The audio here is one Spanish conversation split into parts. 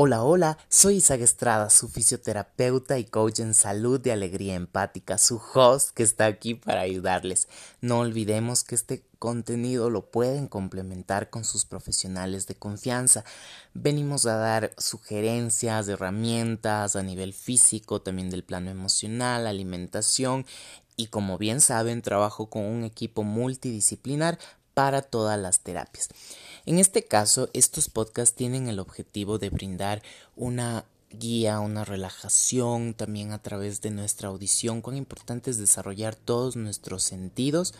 Hola, hola, soy Isaac Estrada, su fisioterapeuta y coach en salud y alegría empática, su host que está aquí para ayudarles. No olvidemos que este contenido lo pueden complementar con sus profesionales de confianza. Venimos a dar sugerencias, herramientas a nivel físico, también del plano emocional, alimentación y como bien saben, trabajo con un equipo multidisciplinar para todas las terapias. En este caso, estos podcasts tienen el objetivo de brindar una guía, una relajación también a través de nuestra audición. Cuán importante es desarrollar todos nuestros sentidos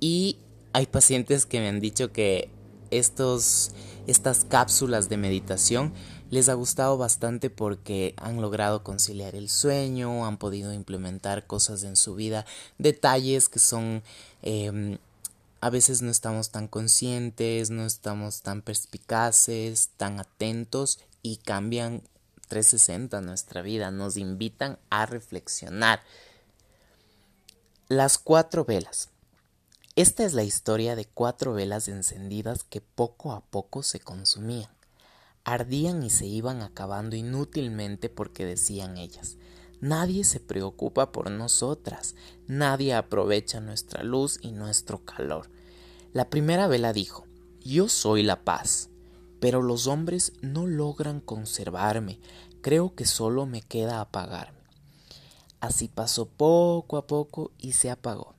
y hay pacientes que me han dicho que estos, estas cápsulas de meditación les ha gustado bastante porque han logrado conciliar el sueño, han podido implementar cosas en su vida, detalles que son em, a veces no estamos tan conscientes, no estamos tan perspicaces, tan atentos y cambian 360 nuestra vida, nos invitan a reflexionar. Las cuatro velas. Esta es la historia de cuatro velas encendidas que poco a poco se consumían. Ardían y se iban acabando inútilmente porque decían ellas, Nadie se preocupa por nosotras, nadie aprovecha nuestra luz y nuestro calor. La primera vela dijo, Yo soy la paz, pero los hombres no logran conservarme, creo que solo me queda apagarme. Así pasó poco a poco y se apagó.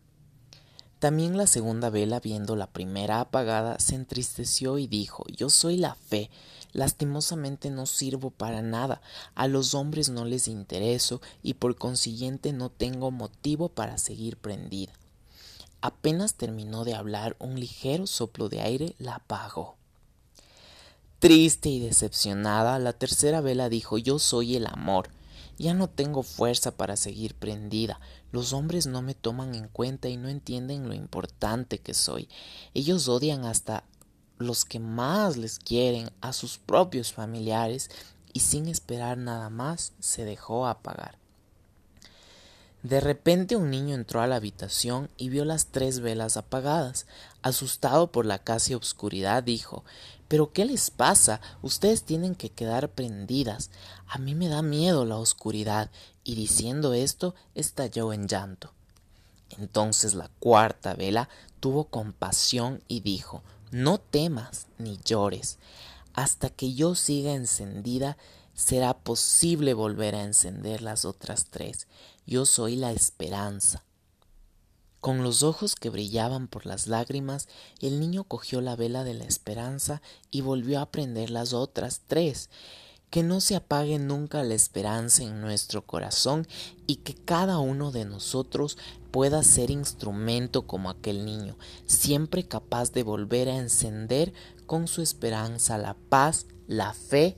También la segunda vela, viendo la primera apagada, se entristeció y dijo Yo soy la fe, lastimosamente no sirvo para nada, a los hombres no les intereso y por consiguiente no tengo motivo para seguir prendida. Apenas terminó de hablar, un ligero soplo de aire la apagó. Triste y decepcionada, la tercera vela dijo Yo soy el amor. Ya no tengo fuerza para seguir prendida. Los hombres no me toman en cuenta y no entienden lo importante que soy. Ellos odian hasta los que más les quieren, a sus propios familiares, y sin esperar nada más se dejó apagar. De repente un niño entró a la habitación y vio las tres velas apagadas. Asustado por la casi obscuridad, dijo ¿Pero qué les pasa? Ustedes tienen que quedar prendidas. A mí me da miedo la oscuridad. Y diciendo esto, estalló en llanto. Entonces la cuarta vela tuvo compasión y dijo No temas ni llores. Hasta que yo siga encendida, será posible volver a encender las otras tres. Yo soy la esperanza. Con los ojos que brillaban por las lágrimas, el niño cogió la vela de la esperanza y volvió a prender las otras tres. Que no se apague nunca la esperanza en nuestro corazón y que cada uno de nosotros pueda ser instrumento como aquel niño, siempre capaz de volver a encender con su esperanza la paz, la fe